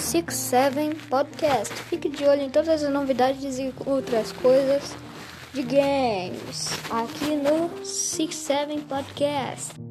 Six Seven Podcast. Fique de olho em todas as novidades e outras coisas de games aqui no Six Seven Podcast.